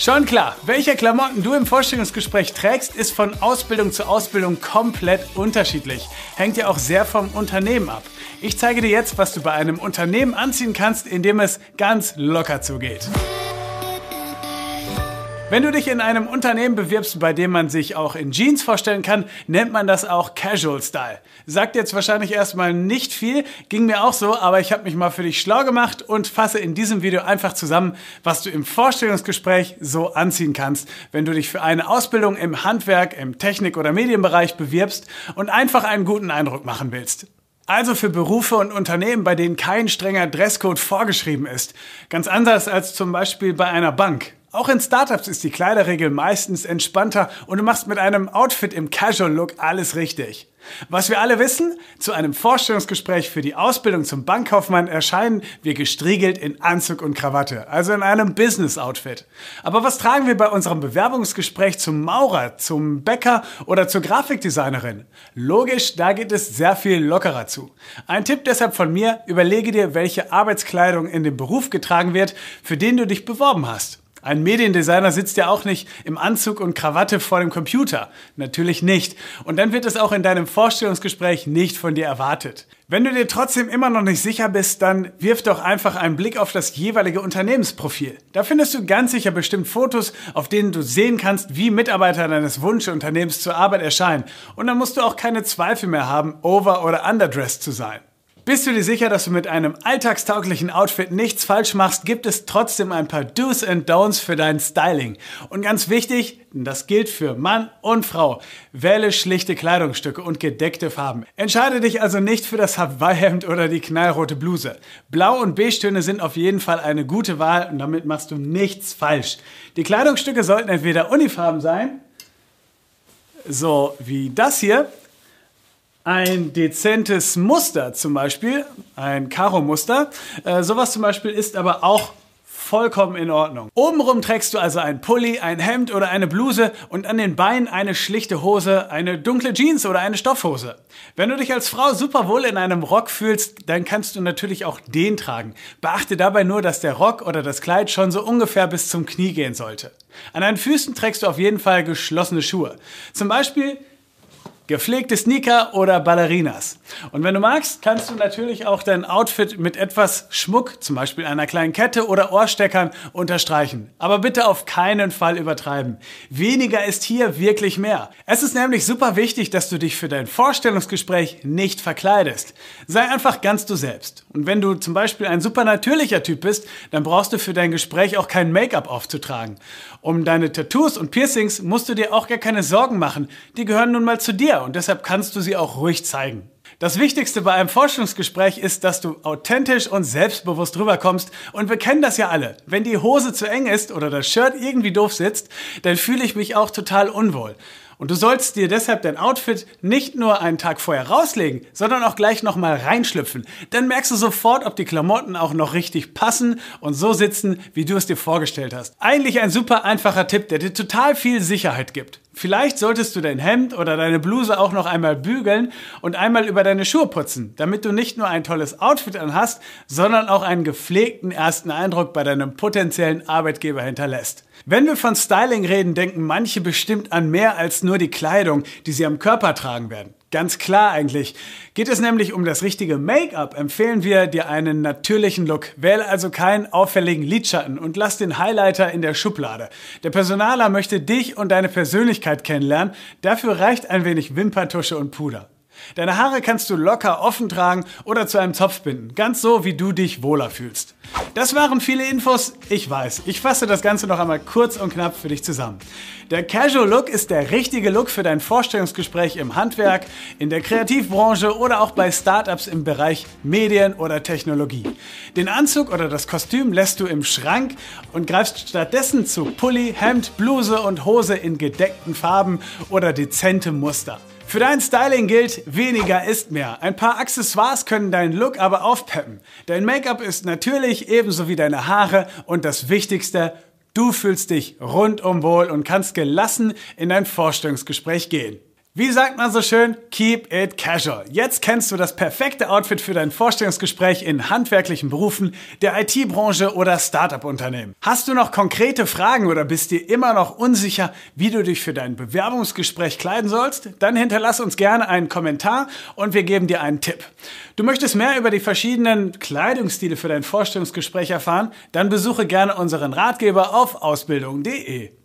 Schon klar, welche Klamotten du im Vorstellungsgespräch trägst, ist von Ausbildung zu Ausbildung komplett unterschiedlich. Hängt ja auch sehr vom Unternehmen ab. Ich zeige dir jetzt, was du bei einem Unternehmen anziehen kannst, in dem es ganz locker zugeht. Wenn du dich in einem Unternehmen bewirbst, bei dem man sich auch in Jeans vorstellen kann, nennt man das auch Casual Style. Sagt jetzt wahrscheinlich erstmal nicht viel, ging mir auch so, aber ich habe mich mal für dich schlau gemacht und fasse in diesem Video einfach zusammen, was du im Vorstellungsgespräch so anziehen kannst, wenn du dich für eine Ausbildung im Handwerk, im Technik- oder Medienbereich bewirbst und einfach einen guten Eindruck machen willst. Also für Berufe und Unternehmen, bei denen kein strenger Dresscode vorgeschrieben ist. Ganz anders als zum Beispiel bei einer Bank. Auch in Startups ist die Kleiderregel meistens entspannter und du machst mit einem Outfit im Casual Look alles richtig. Was wir alle wissen, zu einem Vorstellungsgespräch für die Ausbildung zum Bankkaufmann erscheinen wir gestriegelt in Anzug und Krawatte, also in einem Business-Outfit. Aber was tragen wir bei unserem Bewerbungsgespräch zum Maurer, zum Bäcker oder zur Grafikdesignerin? Logisch, da geht es sehr viel lockerer zu. Ein Tipp deshalb von mir, überlege dir, welche Arbeitskleidung in dem Beruf getragen wird, für den du dich beworben hast. Ein Mediendesigner sitzt ja auch nicht im Anzug und Krawatte vor dem Computer. Natürlich nicht. Und dann wird es auch in deinem Vorstellungsgespräch nicht von dir erwartet. Wenn du dir trotzdem immer noch nicht sicher bist, dann wirf doch einfach einen Blick auf das jeweilige Unternehmensprofil. Da findest du ganz sicher bestimmt Fotos, auf denen du sehen kannst, wie Mitarbeiter deines Wunschunternehmens zur Arbeit erscheinen. Und dann musst du auch keine Zweifel mehr haben, over- oder underdressed zu sein. Bist du dir sicher, dass du mit einem alltagstauglichen Outfit nichts falsch machst, gibt es trotzdem ein paar Do's and Don'ts für dein Styling. Und ganz wichtig, das gilt für Mann und Frau, wähle schlichte Kleidungsstücke und gedeckte Farben. Entscheide dich also nicht für das Hawaii-Hemd oder die knallrote Bluse. Blau- und Beige-Töne sind auf jeden Fall eine gute Wahl und damit machst du nichts falsch. Die Kleidungsstücke sollten entweder unifarben sein, so wie das hier, ein dezentes Muster zum Beispiel, ein Karo-Muster. Äh, sowas zum Beispiel ist aber auch vollkommen in Ordnung. Obenrum trägst du also ein Pulli, ein Hemd oder eine Bluse und an den Beinen eine schlichte Hose, eine dunkle Jeans oder eine Stoffhose. Wenn du dich als Frau super wohl in einem Rock fühlst, dann kannst du natürlich auch den tragen. Beachte dabei nur, dass der Rock oder das Kleid schon so ungefähr bis zum Knie gehen sollte. An deinen Füßen trägst du auf jeden Fall geschlossene Schuhe. Zum Beispiel gepflegte Sneaker oder Ballerinas. Und wenn du magst, kannst du natürlich auch dein Outfit mit etwas Schmuck, zum Beispiel einer kleinen Kette oder Ohrsteckern, unterstreichen. Aber bitte auf keinen Fall übertreiben. Weniger ist hier wirklich mehr. Es ist nämlich super wichtig, dass du dich für dein Vorstellungsgespräch nicht verkleidest. Sei einfach ganz du selbst. Und wenn du zum Beispiel ein super natürlicher Typ bist, dann brauchst du für dein Gespräch auch kein Make-up aufzutragen. Um deine Tattoos und Piercings musst du dir auch gar keine Sorgen machen. Die gehören nun mal zu dir und deshalb kannst du sie auch ruhig zeigen. Das Wichtigste bei einem Forschungsgespräch ist, dass du authentisch und selbstbewusst rüberkommst. Und wir kennen das ja alle. Wenn die Hose zu eng ist oder das Shirt irgendwie doof sitzt, dann fühle ich mich auch total unwohl. Und du sollst dir deshalb dein Outfit nicht nur einen Tag vorher rauslegen, sondern auch gleich nochmal reinschlüpfen. Dann merkst du sofort, ob die Klamotten auch noch richtig passen und so sitzen, wie du es dir vorgestellt hast. Eigentlich ein super einfacher Tipp, der dir total viel Sicherheit gibt. Vielleicht solltest du dein Hemd oder deine Bluse auch noch einmal bügeln und einmal über deine Schuhe putzen, damit du nicht nur ein tolles Outfit anhast, sondern auch einen gepflegten ersten Eindruck bei deinem potenziellen Arbeitgeber hinterlässt. Wenn wir von Styling reden, denken manche bestimmt an mehr als nur die Kleidung, die sie am Körper tragen werden. Ganz klar eigentlich. Geht es nämlich um das richtige Make-up, empfehlen wir dir einen natürlichen Look. Wähle also keinen auffälligen Lidschatten und lass den Highlighter in der Schublade. Der Personaler möchte dich und deine Persönlichkeit kennenlernen. Dafür reicht ein wenig Wimperntusche und Puder. Deine Haare kannst du locker offen tragen oder zu einem Zopf binden, ganz so wie du dich wohler fühlst. Das waren viele Infos, ich weiß. Ich fasse das Ganze noch einmal kurz und knapp für dich zusammen. Der Casual Look ist der richtige Look für dein Vorstellungsgespräch im Handwerk, in der Kreativbranche oder auch bei Startups im Bereich Medien oder Technologie. Den Anzug oder das Kostüm lässt du im Schrank und greifst stattdessen zu Pulli, Hemd, Bluse und Hose in gedeckten Farben oder dezentem Muster. Für dein Styling gilt, weniger ist mehr. Ein paar Accessoires können deinen Look aber aufpeppen. Dein Make-up ist natürlich ebenso wie deine Haare und das Wichtigste, du fühlst dich rundum wohl und kannst gelassen in dein Vorstellungsgespräch gehen. Wie sagt man so schön? Keep it casual. Jetzt kennst du das perfekte Outfit für dein Vorstellungsgespräch in handwerklichen Berufen, der IT-Branche oder Startup-Unternehmen. Hast du noch konkrete Fragen oder bist dir immer noch unsicher, wie du dich für dein Bewerbungsgespräch kleiden sollst? Dann hinterlass uns gerne einen Kommentar und wir geben dir einen Tipp. Du möchtest mehr über die verschiedenen Kleidungsstile für dein Vorstellungsgespräch erfahren? Dann besuche gerne unseren Ratgeber auf ausbildung.de.